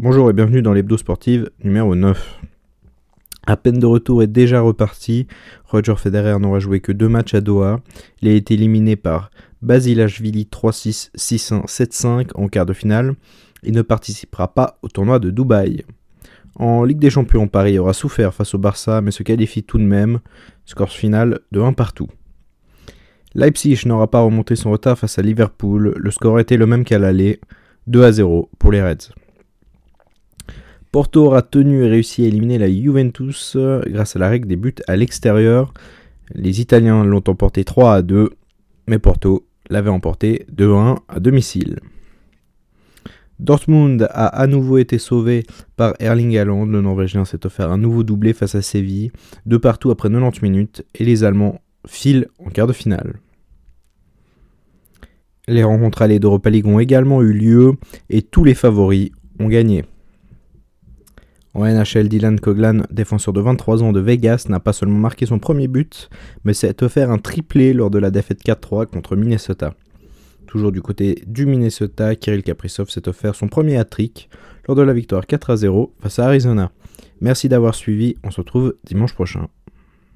Bonjour et bienvenue dans l'hebdo sportive numéro 9. À peine de retour et déjà reparti, Roger Federer n'aura joué que deux matchs à Doha. Il a été éliminé par Basilashvili 3-6, 6-1, 7-5 en quart de finale. Il ne participera pas au tournoi de Dubaï. En Ligue des Champions, Paris aura souffert face au Barça mais se qualifie tout de même. Score final de 1 partout. Leipzig n'aura pas remonté son retard face à Liverpool. Le score était le même qu'à l'aller, 2 à 0 pour les Reds. Porto aura tenu et réussi à éliminer la Juventus euh, grâce à la règle des buts à l'extérieur. Les Italiens l'ont emporté 3 à 2, mais Porto l'avait emporté 2 à 1 à domicile. Dortmund a à nouveau été sauvé par Erling Haaland. Le Norvégien s'est offert un nouveau doublé face à Séville, de partout après 90 minutes, et les Allemands filent en quart de finale. Les rencontres allées d'Europa League ont également eu lieu et tous les favoris ont gagné. En NHL, Dylan Coglan, défenseur de 23 ans de Vegas, n'a pas seulement marqué son premier but, mais s'est offert un triplé lors de la défaite 4-3 contre Minnesota. Toujours du côté du Minnesota, Kirill Kaprizov s'est offert son premier hat-trick lors de la victoire 4-0 face à Arizona. Merci d'avoir suivi, on se retrouve dimanche prochain.